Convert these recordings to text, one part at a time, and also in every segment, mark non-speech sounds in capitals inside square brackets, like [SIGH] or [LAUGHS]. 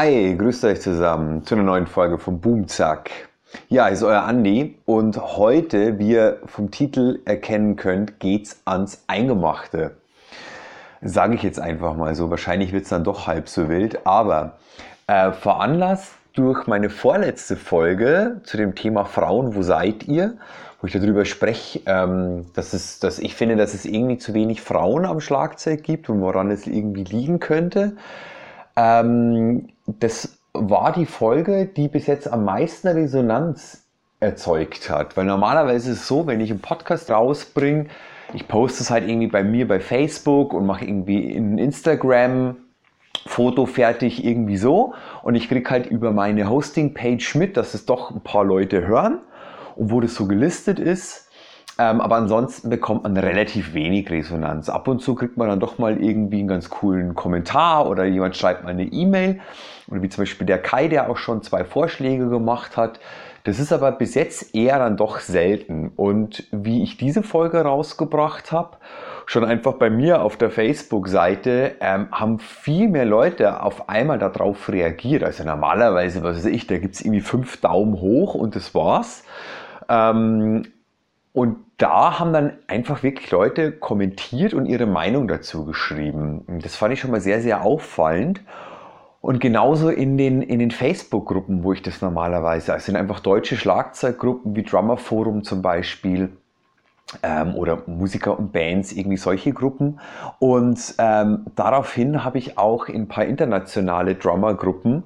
Hi, grüßt euch zusammen zu einer neuen Folge vom Boomzack. Ja, ist euer Andi und heute, wie ihr vom Titel erkennen könnt, geht's ans Eingemachte. Sage ich jetzt einfach mal so. Wahrscheinlich wird's dann doch halb so wild, aber äh, veranlasst durch meine vorletzte Folge zu dem Thema Frauen, wo seid ihr? Wo ich darüber spreche, ähm, dass, es, dass ich finde, dass es irgendwie zu wenig Frauen am Schlagzeug gibt und woran es irgendwie liegen könnte. Ähm, das war die Folge, die bis jetzt am meisten Resonanz erzeugt hat. Weil normalerweise ist es so, wenn ich einen Podcast rausbringe, ich poste es halt irgendwie bei mir bei Facebook und mache irgendwie in Instagram Foto fertig irgendwie so und ich kriege halt über meine Hosting-Page mit, dass es doch ein paar Leute hören und wo das so gelistet ist, ähm, aber ansonsten bekommt man relativ wenig Resonanz. Ab und zu kriegt man dann doch mal irgendwie einen ganz coolen Kommentar oder jemand schreibt mal eine E-Mail. Oder wie zum Beispiel der Kai, der auch schon zwei Vorschläge gemacht hat. Das ist aber bis jetzt eher dann doch selten. Und wie ich diese Folge rausgebracht habe, schon einfach bei mir auf der Facebook-Seite ähm, haben viel mehr Leute auf einmal darauf reagiert. Also normalerweise, was weiß ich, da gibt es irgendwie fünf Daumen hoch und das war's. Ähm, und da haben dann einfach wirklich Leute kommentiert und ihre Meinung dazu geschrieben. Das fand ich schon mal sehr, sehr auffallend. Und genauso in den, in den Facebook-Gruppen, wo ich das normalerweise, also sind einfach deutsche Schlagzeuggruppen wie Drummer Forum zum Beispiel ähm, oder Musiker und Bands, irgendwie solche Gruppen. Und ähm, daraufhin habe ich auch in ein paar internationale Drummer-Gruppen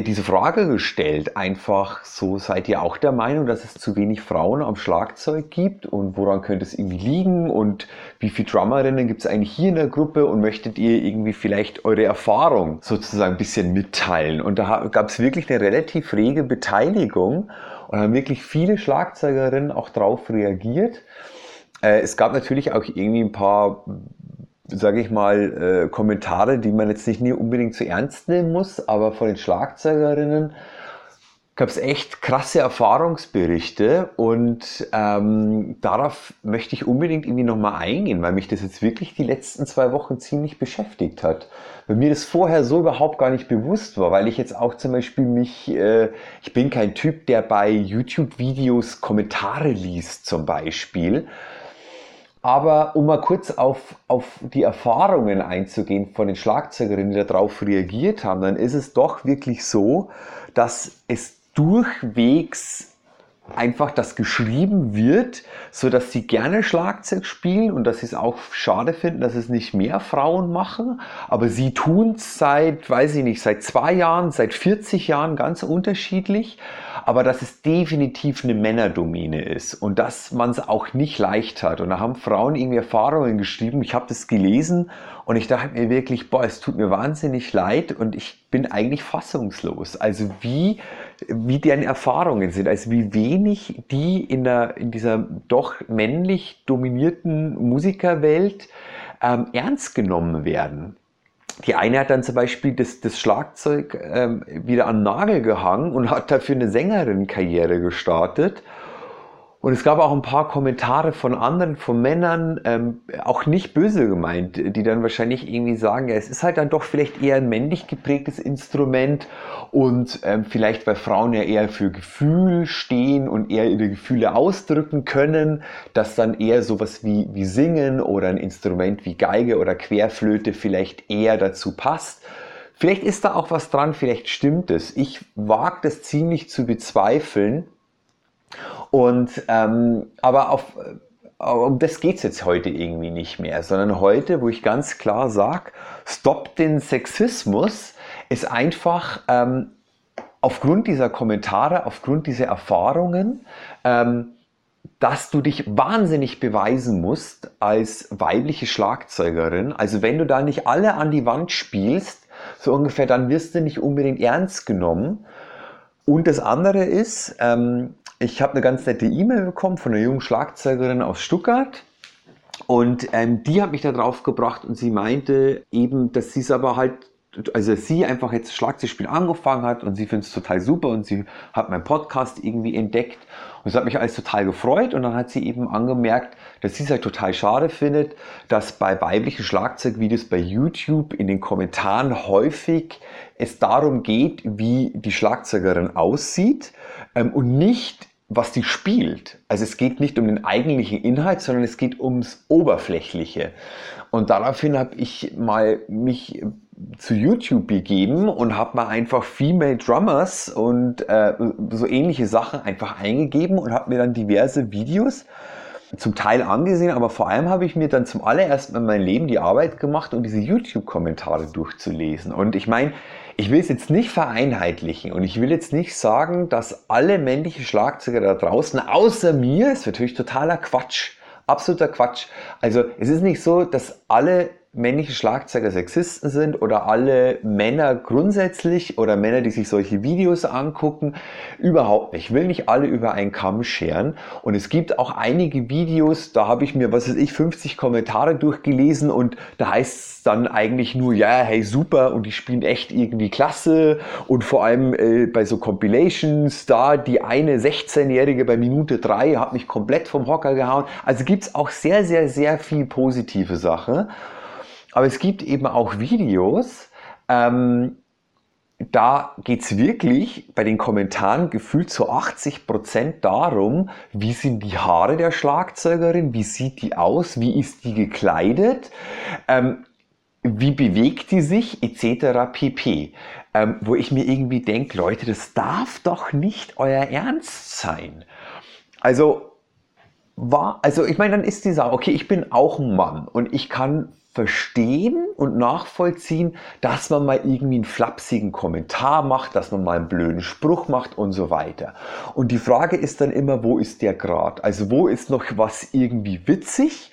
diese Frage gestellt, einfach so, seid ihr auch der Meinung, dass es zu wenig Frauen am Schlagzeug gibt und woran könnte es irgendwie liegen und wie viele Drummerinnen gibt es eigentlich hier in der Gruppe und möchtet ihr irgendwie vielleicht eure Erfahrung sozusagen ein bisschen mitteilen? Und da gab es wirklich eine relativ rege Beteiligung und haben wirklich viele Schlagzeugerinnen auch drauf reagiert. Äh, es gab natürlich auch irgendwie ein paar sage ich mal, äh, Kommentare, die man jetzt nicht unbedingt zu ernst nehmen muss, aber von den Schlagzeugerinnen gab es echt krasse Erfahrungsberichte und ähm, darauf möchte ich unbedingt irgendwie nochmal eingehen, weil mich das jetzt wirklich die letzten zwei Wochen ziemlich beschäftigt hat. Weil mir das vorher so überhaupt gar nicht bewusst war, weil ich jetzt auch zum Beispiel mich, äh, ich bin kein Typ, der bei YouTube-Videos Kommentare liest zum Beispiel, aber um mal kurz auf, auf die Erfahrungen einzugehen von den Schlagzeugerinnen, die darauf reagiert haben, dann ist es doch wirklich so, dass es durchwegs einfach das geschrieben wird, so dass sie gerne Schlagzeug spielen und dass sie es auch schade finden, dass es nicht mehr Frauen machen. Aber sie tun es seit, weiß ich nicht, seit zwei Jahren, seit 40 Jahren ganz unterschiedlich. Aber dass es definitiv eine Männerdomäne ist und dass man es auch nicht leicht hat. Und da haben Frauen irgendwie Erfahrungen geschrieben. Ich habe das gelesen und ich dachte mir wirklich, boah, es tut mir wahnsinnig leid und ich bin eigentlich fassungslos. Also wie, wie deren Erfahrungen sind, also wie wenig die in, der, in dieser doch männlich dominierten Musikerwelt ähm, ernst genommen werden. Die eine hat dann zum Beispiel das, das Schlagzeug ähm, wieder an den Nagel gehangen und hat dafür eine Sängerin-Karriere gestartet und es gab auch ein paar Kommentare von anderen, von Männern, ähm, auch nicht böse gemeint, die dann wahrscheinlich irgendwie sagen, ja, es ist halt dann doch vielleicht eher ein männlich geprägtes Instrument und ähm, vielleicht bei Frauen ja eher für Gefühl stehen und eher ihre Gefühle ausdrücken können, dass dann eher sowas wie, wie Singen oder ein Instrument wie Geige oder Querflöte vielleicht eher dazu passt. Vielleicht ist da auch was dran, vielleicht stimmt es. Ich wage das ziemlich zu bezweifeln und ähm, aber auf äh, um das geht's jetzt heute irgendwie nicht mehr, sondern heute, wo ich ganz klar sage, stopp den Sexismus, ist einfach ähm, aufgrund dieser Kommentare, aufgrund dieser Erfahrungen, ähm, dass du dich wahnsinnig beweisen musst als weibliche Schlagzeugerin. Also wenn du da nicht alle an die Wand spielst, so ungefähr, dann wirst du nicht unbedingt ernst genommen. Und das andere ist, ähm, ich habe eine ganz nette E-Mail bekommen von einer jungen Schlagzeugerin aus Stuttgart. Und ähm, die hat mich da drauf gebracht und sie meinte eben, dass sie es aber halt also sie einfach jetzt Schlagzeugspiel angefangen hat und sie findet es total super und sie hat meinen Podcast irgendwie entdeckt. Und es hat mich alles total gefreut und dann hat sie eben angemerkt, dass sie es halt total schade findet, dass bei weiblichen Schlagzeugvideos bei YouTube in den Kommentaren häufig es darum geht, wie die Schlagzeugerin aussieht ähm, und nicht was die spielt. Also es geht nicht um den eigentlichen Inhalt, sondern es geht ums Oberflächliche. Und daraufhin habe ich mal mich zu YouTube begeben und habe mal einfach Female Drummers und äh, so ähnliche Sachen einfach eingegeben und habe mir dann diverse Videos zum Teil angesehen, aber vor allem habe ich mir dann zum allerersten Mal in meinem Leben die Arbeit gemacht, um diese YouTube-Kommentare durchzulesen. Und ich meine, ich will es jetzt nicht vereinheitlichen und ich will jetzt nicht sagen, dass alle männlichen Schlagzeuger da draußen, außer mir, ist natürlich totaler Quatsch, absoluter Quatsch. Also es ist nicht so, dass alle männliche Schlagzeuger Sexisten sind oder alle Männer grundsätzlich oder Männer, die sich solche Videos angucken. Überhaupt nicht. Ich will nicht alle über einen Kamm scheren. Und es gibt auch einige Videos, da habe ich mir, was weiß ich, 50 Kommentare durchgelesen und da heißt es dann eigentlich nur, ja, hey, super und die spielen echt irgendwie klasse und vor allem äh, bei so Compilations, da die eine 16-Jährige bei Minute 3 hat mich komplett vom Hocker gehauen. Also gibt es auch sehr, sehr, sehr viel positive Sachen. Aber es gibt eben auch Videos, ähm, da geht es wirklich bei den Kommentaren gefühlt zu 80 Prozent darum, wie sind die Haare der Schlagzeugerin, wie sieht die aus, wie ist die gekleidet, ähm, wie bewegt die sich, etc. pp. Ähm, wo ich mir irgendwie denke, Leute, das darf doch nicht euer Ernst sein. Also, war, also ich meine, dann ist die Sache, okay, ich bin auch ein Mann und ich kann verstehen und nachvollziehen, dass man mal irgendwie einen flapsigen Kommentar macht, dass man mal einen blöden Spruch macht und so weiter. Und die Frage ist dann immer, wo ist der Grad? Also wo ist noch was irgendwie witzig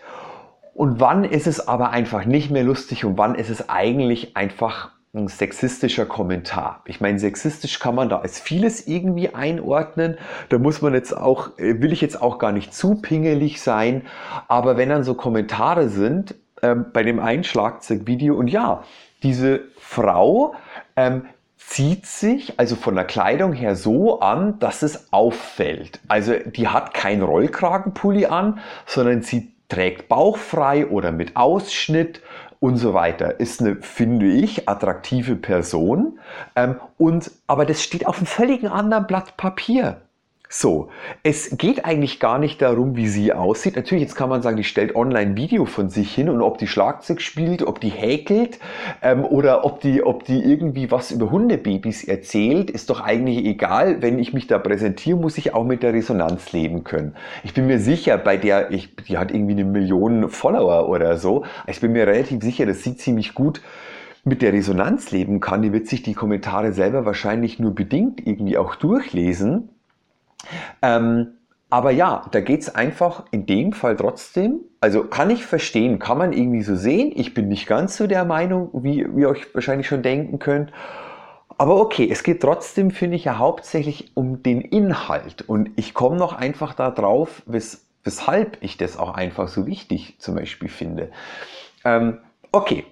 und wann ist es aber einfach nicht mehr lustig und wann ist es eigentlich einfach ein sexistischer Kommentar. Ich meine, sexistisch kann man da als vieles irgendwie einordnen. Da muss man jetzt auch, will ich jetzt auch gar nicht zu pingelig sein. Aber wenn dann so Kommentare sind, ähm, bei dem einen Schlagzeugvideo. Und ja, diese Frau ähm, zieht sich also von der Kleidung her so an, dass es auffällt. Also die hat kein Rollkragenpulli an, sondern sie trägt bauchfrei oder mit Ausschnitt und so weiter. Ist eine, finde ich, attraktive Person. Ähm, und, aber das steht auf einem völlig anderen Blatt Papier. So, es geht eigentlich gar nicht darum, wie sie aussieht. Natürlich, jetzt kann man sagen, die stellt online Video von sich hin und ob die Schlagzeug spielt, ob die häkelt ähm, oder ob die, ob die irgendwie was über Hundebabys erzählt, ist doch eigentlich egal. Wenn ich mich da präsentiere, muss ich auch mit der Resonanz leben können. Ich bin mir sicher, bei der, ich, die hat irgendwie eine Million Follower oder so. Ich bin mir relativ sicher, dass sie ziemlich gut mit der Resonanz leben kann. Die wird sich die Kommentare selber wahrscheinlich nur bedingt irgendwie auch durchlesen. Ähm, aber ja, da geht es einfach in dem Fall trotzdem, also kann ich verstehen, kann man irgendwie so sehen. Ich bin nicht ganz so der Meinung, wie, wie ihr euch wahrscheinlich schon denken könnt. Aber okay, es geht trotzdem, finde ich, ja hauptsächlich um den Inhalt. Und ich komme noch einfach darauf, wes weshalb ich das auch einfach so wichtig zum Beispiel finde. Ähm, okay,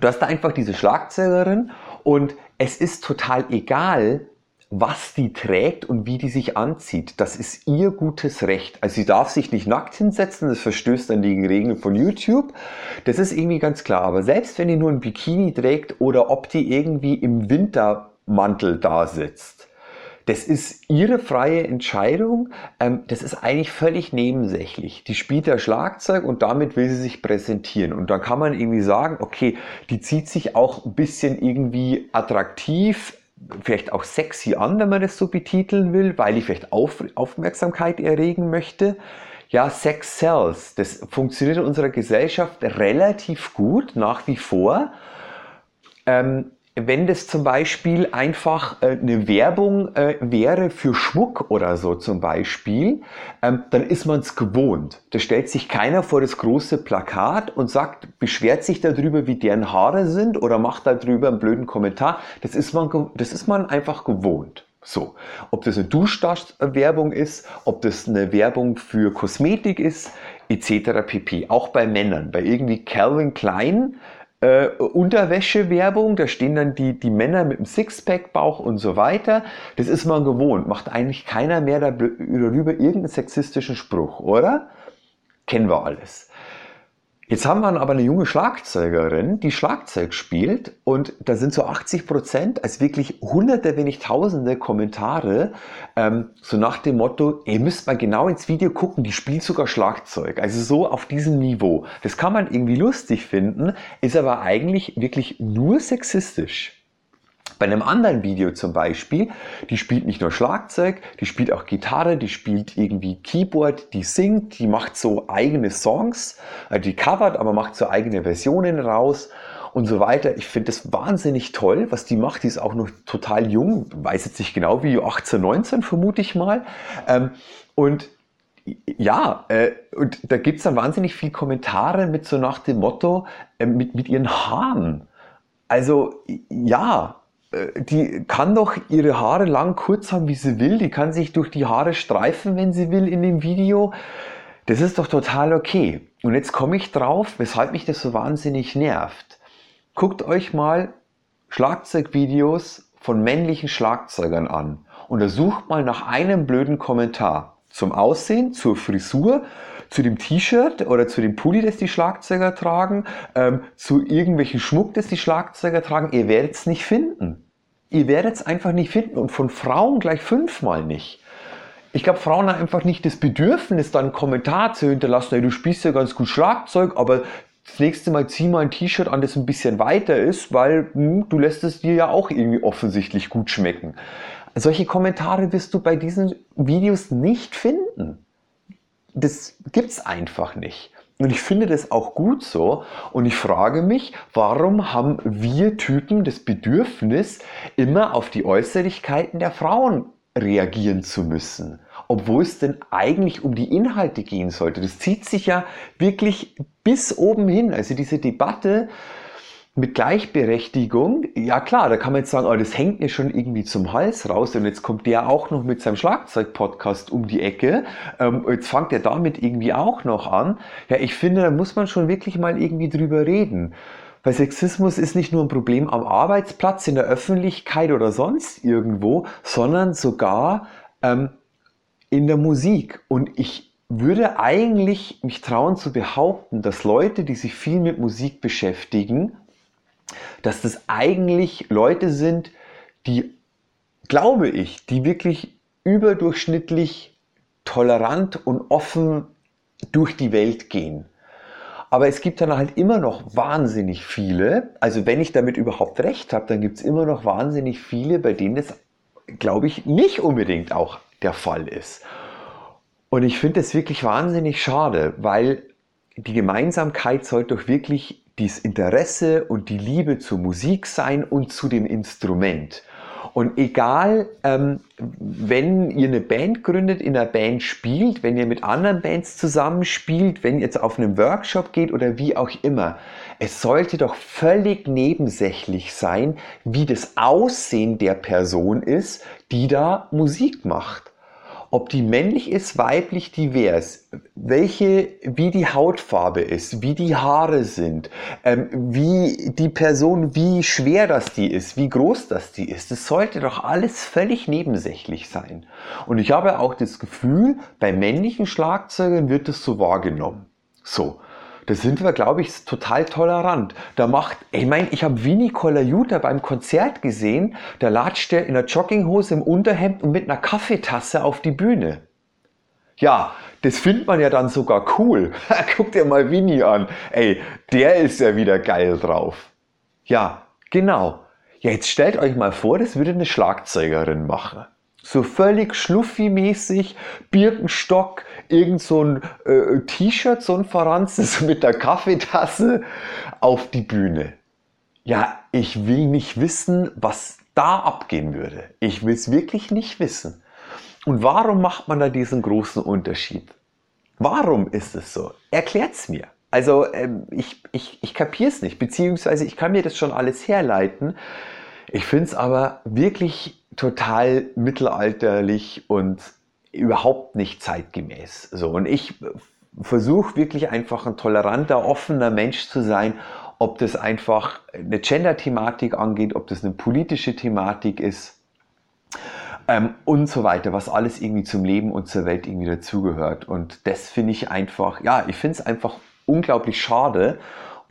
du hast da einfach diese Schlagzeugerin und es ist total egal, was die trägt und wie die sich anzieht. Das ist ihr gutes Recht. Also sie darf sich nicht nackt hinsetzen, das verstößt dann die Regeln von YouTube. Das ist irgendwie ganz klar. Aber selbst wenn die nur ein Bikini trägt oder ob die irgendwie im Wintermantel da sitzt, das ist ihre freie Entscheidung. Ähm, das ist eigentlich völlig nebensächlich. Die spielt da Schlagzeug und damit will sie sich präsentieren. Und dann kann man irgendwie sagen, okay, die zieht sich auch ein bisschen irgendwie attraktiv vielleicht auch sexy an, wenn man das so betiteln will, weil ich vielleicht Auf Aufmerksamkeit erregen möchte. Ja, Sex sells. Das funktioniert in unserer Gesellschaft relativ gut nach wie vor. Ähm, wenn das zum Beispiel einfach äh, eine Werbung äh, wäre für Schmuck oder so zum Beispiel, ähm, dann ist man es gewohnt. Da stellt sich keiner vor das große Plakat und sagt, beschwert sich darüber, wie deren Haare sind oder macht darüber einen blöden Kommentar. Das ist man, das ist man einfach gewohnt. So, ob das eine Duschwerbung ist, ob das eine Werbung für Kosmetik ist, etc. pp. Auch bei Männern, bei irgendwie Calvin Klein äh, Unterwäsche-Werbung, da stehen dann die, die Männer mit dem Sixpack-Bauch und so weiter. Das ist man gewohnt. Macht eigentlich keiner mehr darüber irgendeinen sexistischen Spruch, oder? Kennen wir alles. Jetzt haben wir aber eine junge Schlagzeugerin, die Schlagzeug spielt und da sind so 80 Prozent als wirklich hunderte, wenn nicht tausende Kommentare, ähm, so nach dem Motto, ihr müsst mal genau ins Video gucken, die spielt sogar Schlagzeug. Also so auf diesem Niveau. Das kann man irgendwie lustig finden, ist aber eigentlich wirklich nur sexistisch. Bei einem anderen Video zum Beispiel, die spielt nicht nur Schlagzeug, die spielt auch Gitarre, die spielt irgendwie Keyboard, die singt, die macht so eigene Songs, äh, die covert, aber macht so eigene Versionen raus und so weiter. Ich finde das wahnsinnig toll, was die macht. Die ist auch noch total jung, weiß jetzt nicht genau wie 18, 19 vermute ich mal. Ähm, und ja, äh, und da gibt es dann wahnsinnig viele Kommentare mit so nach dem Motto, äh, mit, mit ihren Haaren. Also ja, die kann doch ihre Haare lang kurz haben, wie sie will. Die kann sich durch die Haare streifen, wenn sie will in dem Video. Das ist doch total okay. Und jetzt komme ich drauf, weshalb mich das so wahnsinnig nervt. Guckt euch mal Schlagzeugvideos von männlichen Schlagzeugern an. Untersucht mal nach einem blöden Kommentar zum Aussehen, zur Frisur, zu dem T-Shirt oder zu dem Pulli, das die Schlagzeuger tragen, ähm, zu irgendwelchen Schmuck, das die Schlagzeuger tragen. Ihr werdet es nicht finden. Ihr werdet es einfach nicht finden und von Frauen gleich fünfmal nicht. Ich glaube, Frauen haben einfach nicht das Bedürfnis, dann einen Kommentar zu hinterlassen, hey, du spielst ja ganz gut Schlagzeug, aber das nächste Mal zieh mal ein T-Shirt an, das ein bisschen weiter ist, weil hm, du lässt es dir ja auch irgendwie offensichtlich gut schmecken. Solche Kommentare wirst du bei diesen Videos nicht finden. Das gibt's einfach nicht. Und ich finde das auch gut so. Und ich frage mich, warum haben wir Typen das Bedürfnis, immer auf die Äußerlichkeiten der Frauen reagieren zu müssen? Obwohl es denn eigentlich um die Inhalte gehen sollte. Das zieht sich ja wirklich bis oben hin. Also diese Debatte mit Gleichberechtigung, ja klar, da kann man jetzt sagen, oh, das hängt mir schon irgendwie zum Hals raus und jetzt kommt der auch noch mit seinem Schlagzeug-Podcast um die Ecke. Ähm, jetzt fängt er damit irgendwie auch noch an. Ja, ich finde, da muss man schon wirklich mal irgendwie drüber reden. Weil Sexismus ist nicht nur ein Problem am Arbeitsplatz, in der Öffentlichkeit oder sonst irgendwo, sondern sogar ähm, in der Musik. Und ich würde eigentlich mich trauen zu behaupten, dass Leute, die sich viel mit Musik beschäftigen, dass das eigentlich Leute sind, die, glaube ich, die wirklich überdurchschnittlich tolerant und offen durch die Welt gehen. Aber es gibt dann halt immer noch wahnsinnig viele, also wenn ich damit überhaupt recht habe, dann gibt es immer noch wahnsinnig viele, bei denen das, glaube ich, nicht unbedingt auch der Fall ist. Und ich finde das wirklich wahnsinnig schade, weil die Gemeinsamkeit sollte doch wirklich das Interesse und die Liebe zur Musik sein und zu dem Instrument. Und egal, ähm, wenn ihr eine Band gründet, in einer Band spielt, wenn ihr mit anderen Bands zusammenspielt, wenn ihr jetzt auf einen Workshop geht oder wie auch immer, es sollte doch völlig nebensächlich sein, wie das Aussehen der Person ist, die da Musik macht ob die männlich ist, weiblich, divers, welche, wie die Hautfarbe ist, wie die Haare sind, ähm, wie die Person, wie schwer das die ist, wie groß das die ist. Das sollte doch alles völlig nebensächlich sein. Und ich habe auch das Gefühl, bei männlichen Schlagzeugern wird das so wahrgenommen. So. Da sind wir, glaube ich, total tolerant. Da macht, ich meine, ich habe Vini Colaiuta beim Konzert gesehen, da latscht er in der Jogginghose im Unterhemd und mit einer Kaffeetasse auf die Bühne. Ja, das findet man ja dann sogar cool. [LAUGHS] Guck dir mal Vini an. Ey, der ist ja wieder geil drauf. Ja, genau. Ja, jetzt stellt euch mal vor, das würde eine Schlagzeugerin machen. So völlig schluffi-mäßig, Birkenstock, irgend so ein äh, T-Shirt, so ein verranztes [LAUGHS] mit der Kaffeetasse auf die Bühne. Ja, ich will nicht wissen, was da abgehen würde. Ich will es wirklich nicht wissen. Und warum macht man da diesen großen Unterschied? Warum ist es so? Erklärt's mir. Also ähm, ich, ich, ich kapiere es nicht, beziehungsweise ich kann mir das schon alles herleiten. Ich finde es aber wirklich total mittelalterlich und überhaupt nicht zeitgemäß. So, und ich versuche wirklich einfach ein toleranter, offener Mensch zu sein ob das einfach eine Gender-Thematik angeht, ob das eine politische Thematik ist ähm, und so weiter, was alles irgendwie zum Leben und zur Welt irgendwie dazugehört. Und das finde ich einfach, ja, ich finde es einfach unglaublich schade.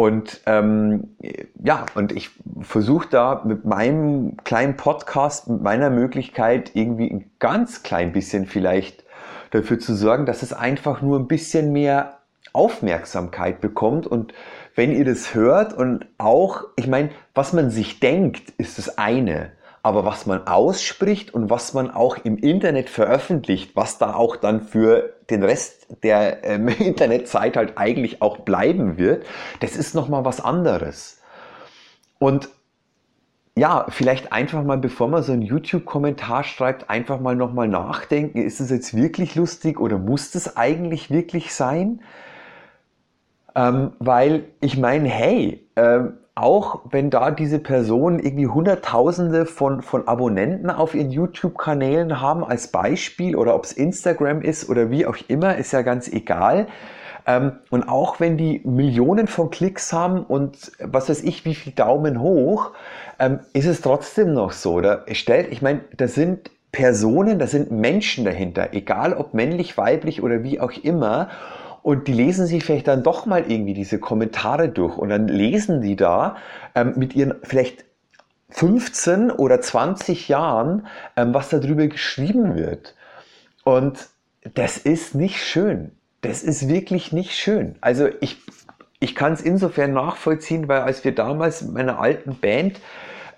Und ähm, ja, und ich versuche da mit meinem kleinen Podcast, mit meiner Möglichkeit irgendwie ein ganz klein bisschen vielleicht dafür zu sorgen, dass es einfach nur ein bisschen mehr Aufmerksamkeit bekommt und wenn ihr das hört und auch, ich meine, was man sich denkt, ist das eine. Aber was man ausspricht und was man auch im Internet veröffentlicht, was da auch dann für den Rest der ähm, [LAUGHS] Internetzeit halt eigentlich auch bleiben wird, das ist nochmal was anderes. Und ja, vielleicht einfach mal, bevor man so einen YouTube-Kommentar schreibt, einfach mal nochmal nachdenken, ist es jetzt wirklich lustig oder muss das eigentlich wirklich sein? Ähm, weil ich meine, hey, ähm, auch wenn da diese Personen irgendwie Hunderttausende von, von Abonnenten auf ihren YouTube-Kanälen haben als Beispiel oder ob es Instagram ist oder wie auch immer, ist ja ganz egal. Ähm, und auch wenn die Millionen von Klicks haben und was weiß ich, wie viel Daumen hoch, ähm, ist es trotzdem noch so. Oder stellt, ich meine, da sind Personen, da sind Menschen dahinter, egal ob männlich, weiblich oder wie auch immer. Und die lesen sich vielleicht dann doch mal irgendwie diese Kommentare durch und dann lesen die da ähm, mit ihren vielleicht 15 oder 20 Jahren, ähm, was darüber geschrieben wird. Und das ist nicht schön. Das ist wirklich nicht schön. Also ich, ich kann es insofern nachvollziehen, weil als wir damals mit meiner alten Band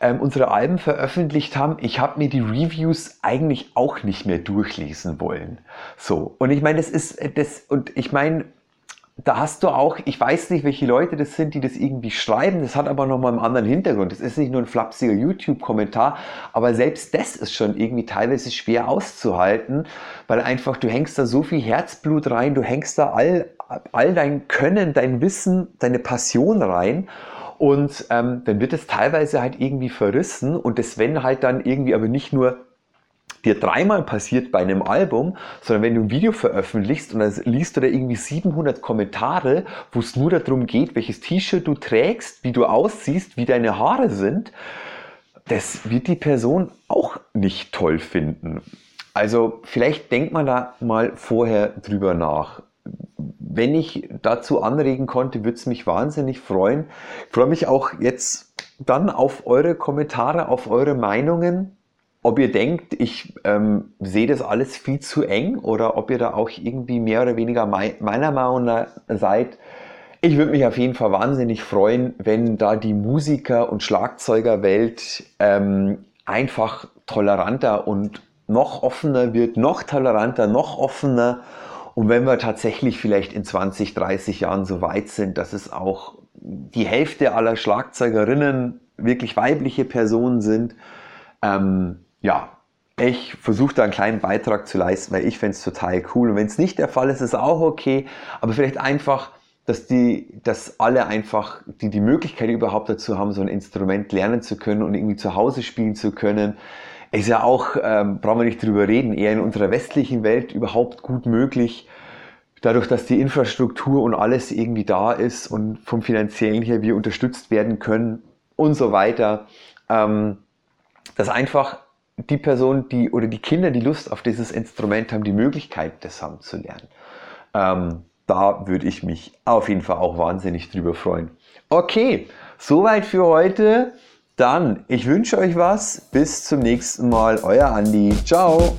ähm, unsere Alben veröffentlicht haben, ich habe mir die Reviews eigentlich auch nicht mehr durchlesen wollen. So, und ich meine, das ist das, und ich meine, da hast du auch, ich weiß nicht, welche Leute das sind, die das irgendwie schreiben, das hat aber nochmal einen anderen Hintergrund. Das ist nicht nur ein flapsiger YouTube-Kommentar, aber selbst das ist schon irgendwie teilweise schwer auszuhalten, weil einfach du hängst da so viel Herzblut rein, du hängst da all, all dein Können, dein Wissen, deine Passion rein und ähm, dann wird es teilweise halt irgendwie verrissen und das, wenn halt dann irgendwie aber nicht nur dir dreimal passiert bei einem Album, sondern wenn du ein Video veröffentlichst und dann liest du da irgendwie 700 Kommentare, wo es nur darum geht, welches T-Shirt du trägst, wie du aussiehst, wie deine Haare sind, das wird die Person auch nicht toll finden. Also vielleicht denkt man da mal vorher drüber nach wenn ich dazu anregen konnte, würde es mich wahnsinnig freuen. Ich freue mich auch jetzt dann auf eure Kommentare, auf eure Meinungen. Ob ihr denkt, ich ähm, sehe das alles viel zu eng oder ob ihr da auch irgendwie mehr oder weniger mei meiner Meinung nach seid. Ich würde mich auf jeden Fall wahnsinnig freuen, wenn da die Musiker- und Schlagzeugerwelt ähm, einfach toleranter und noch offener wird, noch toleranter, noch offener und wenn wir tatsächlich vielleicht in 20, 30 Jahren so weit sind, dass es auch die Hälfte aller Schlagzeugerinnen wirklich weibliche Personen sind, ähm, ja, ich versuche da einen kleinen Beitrag zu leisten, weil ich fände es total cool. Und wenn es nicht der Fall ist, ist es auch okay. Aber vielleicht einfach, dass die, dass alle einfach die, die Möglichkeit überhaupt dazu haben, so ein Instrument lernen zu können und irgendwie zu Hause spielen zu können ist ja auch, ähm, brauchen wir nicht drüber reden, eher in unserer westlichen Welt überhaupt gut möglich. Dadurch, dass die Infrastruktur und alles irgendwie da ist und vom finanziellen her wir unterstützt werden können und so weiter, ähm, dass einfach die Person, die oder die Kinder, die Lust auf dieses Instrument haben, die Möglichkeit, das haben zu lernen. Ähm, da würde ich mich auf jeden Fall auch wahnsinnig drüber freuen. Okay, soweit für heute. Dann, ich wünsche euch was. Bis zum nächsten Mal. Euer Andi. Ciao.